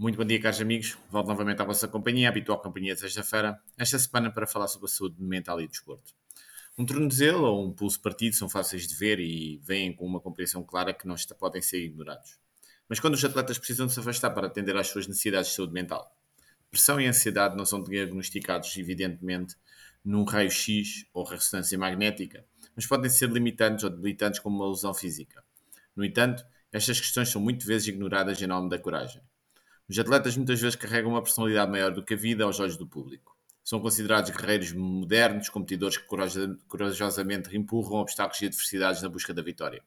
Muito bom dia, caros amigos. Volto novamente à vossa companhia, habitual companhia de sexta-feira, esta semana para falar sobre a saúde mental e desporto. Um tornozelo ou um pulso partido são fáceis de ver e vêm com uma compreensão clara que não podem ser ignorados. Mas quando os atletas precisam de se afastar para atender às suas necessidades de saúde mental, pressão e ansiedade não são diagnosticados, evidentemente, num raio-x ou ressonância magnética, mas podem ser limitantes ou debilitantes como uma lesão física. No entanto, estas questões são muitas vezes ignoradas em nome da coragem. Os atletas muitas vezes carregam uma personalidade maior do que a vida aos olhos do público. São considerados guerreiros modernos, competidores que corajosamente empurram obstáculos e adversidades na busca da vitória.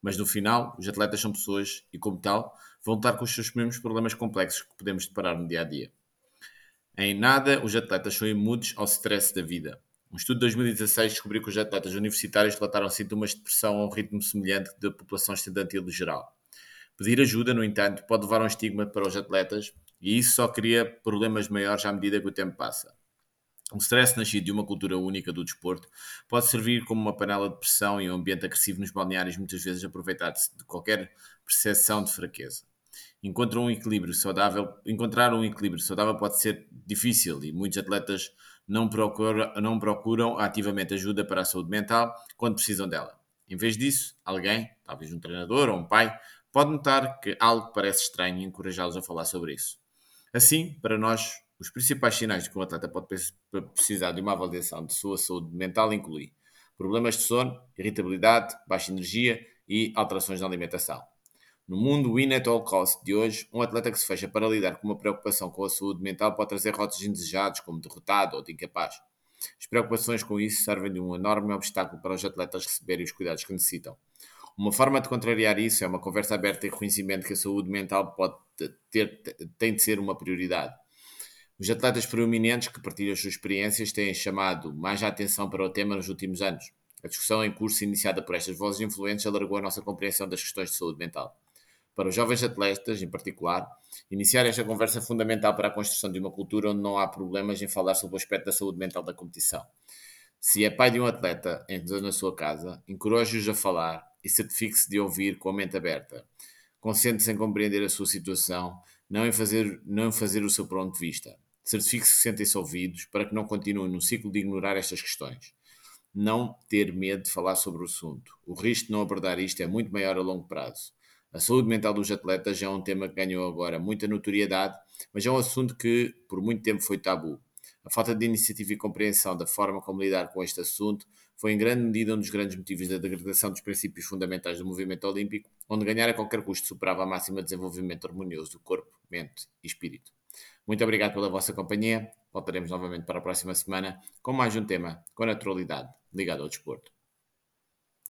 Mas no final, os atletas são pessoas e, como tal, vão estar com os seus mesmos problemas complexos que podemos deparar no dia a dia. Em nada, os atletas são imunes ao stress da vida. Um estudo de 2016 descobriu que os atletas universitários relataram sintomas de depressão a um ritmo semelhante da população estudantil geral. Pedir ajuda, no entanto, pode levar a um estigma para os atletas e isso só cria problemas maiores à medida que o tempo passa. O stress nascido de uma cultura única do desporto pode servir como uma panela de pressão e um ambiente agressivo nos balneários, muitas vezes aproveitar-se de qualquer percepção de fraqueza. Encontrar um equilíbrio saudável, encontrar um equilíbrio saudável pode ser difícil e muitos atletas não procuram, não procuram ativamente ajuda para a saúde mental quando precisam dela. Em vez disso, alguém, talvez um treinador ou um pai, pode notar que algo parece estranho e encorajá-los a falar sobre isso. Assim, para nós, os principais sinais de que um atleta pode precisar de uma avaliação de sua saúde mental incluem problemas de sono, irritabilidade, baixa energia e alterações na alimentação. No mundo win at all cost de hoje, um atleta que se fecha para lidar com uma preocupação com a saúde mental pode trazer rotos indesejados, como derrotado ou de incapaz. As preocupações com isso servem de um enorme obstáculo para os atletas receberem os cuidados que necessitam. Uma forma de contrariar isso é uma conversa aberta e reconhecimento que a saúde mental pode ter, tem de ser uma prioridade. Os atletas proeminentes que partilham as suas experiências têm chamado mais a atenção para o tema nos últimos anos. A discussão em curso iniciada por estas vozes influentes alargou a nossa compreensão das questões de saúde mental. Para os jovens atletas, em particular, iniciar esta conversa é fundamental para a construção de uma cultura onde não há problemas em falar sobre o aspecto da saúde mental da competição. Se é pai de um atleta, entra na sua casa, encoraje-os a falar e certifique-se de ouvir com a mente aberta. Concentre-se em compreender a sua situação, não em fazer, não em fazer o seu ponto de vista. Certifique-se que sentem-se ouvidos para que não continuem no ciclo de ignorar estas questões. Não ter medo de falar sobre o assunto. O risco de não abordar isto é muito maior a longo prazo. A saúde mental dos atletas já é um tema que ganhou agora muita notoriedade, mas é um assunto que por muito tempo foi tabu. A falta de iniciativa e compreensão da forma como lidar com este assunto foi em grande medida um dos grandes motivos da degradação dos princípios fundamentais do movimento olímpico, onde ganhar a qualquer custo superava a máxima desenvolvimento harmonioso do corpo, mente e espírito. Muito obrigado pela vossa companhia. Voltaremos novamente para a próxima semana com mais um tema com naturalidade ligado ao desporto.